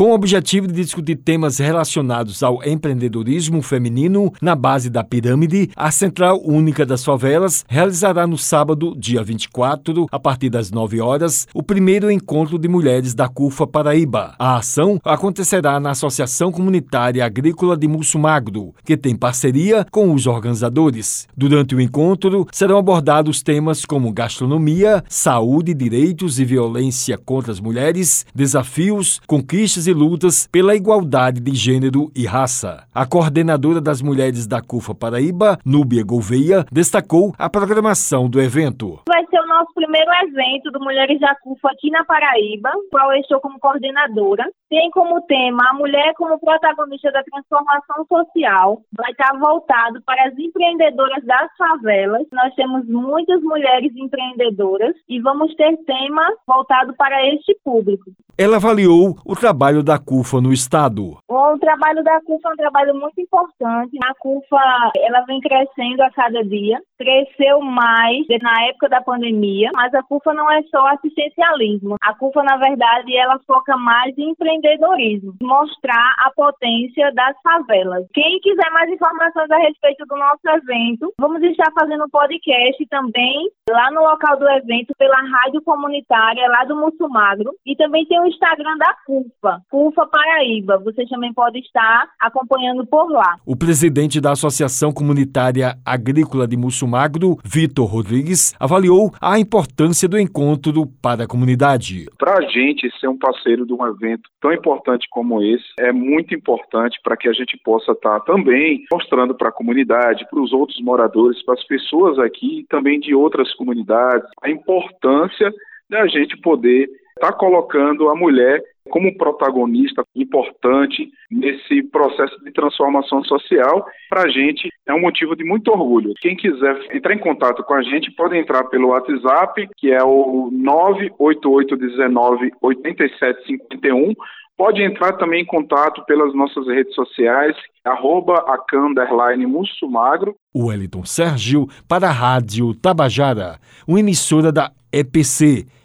Com o objetivo de discutir temas relacionados ao empreendedorismo feminino na base da pirâmide, a Central Única das Favelas realizará no sábado, dia 24, a partir das 9 horas, o primeiro encontro de mulheres da CUFA Paraíba. A ação acontecerá na Associação Comunitária Agrícola de Mussumagro, que tem parceria com os organizadores. Durante o encontro, serão abordados temas como gastronomia, saúde, direitos e violência contra as mulheres, desafios, conquistas e lutas pela igualdade de gênero e raça. A coordenadora das mulheres da CUFA Paraíba, Núbia Gouveia, destacou a programação do evento. Vai ser nosso primeiro evento do Mulheres da CUFA aqui na Paraíba, qual eu estou como coordenadora. Tem como tema a mulher como protagonista da transformação social. Vai estar voltado para as empreendedoras das favelas. Nós temos muitas mulheres empreendedoras e vamos ter tema voltado para este público. Ela avaliou o trabalho da CUFA no estado. O trabalho da CUFA é um trabalho muito importante. A CUFA ela vem crescendo a cada dia. Cresceu mais na época da pandemia, mas a CUFA não é só assistencialismo. A CUFA, na verdade, ela foca mais em empreendedorismo, mostrar a potência das favelas. Quem quiser mais informações a respeito do nosso evento, vamos estar fazendo um podcast também lá no local do evento pela rádio comunitária lá do Mussumagro e também tem o Instagram da CUFA, CUFA Paraíba. Você também pode estar acompanhando por lá. O presidente da Associação Comunitária Agrícola de Mussumagro, Vitor Rodrigues, avaliou a importância do encontro para a comunidade. Para a gente ser um parceiro de um evento tão importante como esse, é muito importante para que a gente possa estar também mostrando para a comunidade, para os outros moradores, para as pessoas aqui também de outras comunidades, a importância da gente poder estar tá colocando a mulher como protagonista importante nesse processo de transformação social. Para a gente é um motivo de muito orgulho. Quem quiser entrar em contato com a gente pode entrar pelo WhatsApp, que é o 988198751. Pode entrar também em contato pelas nossas redes sociais, arroba Mussumagro. Wellington Sérgio para a Rádio Tabajara, uma emissora da EPC,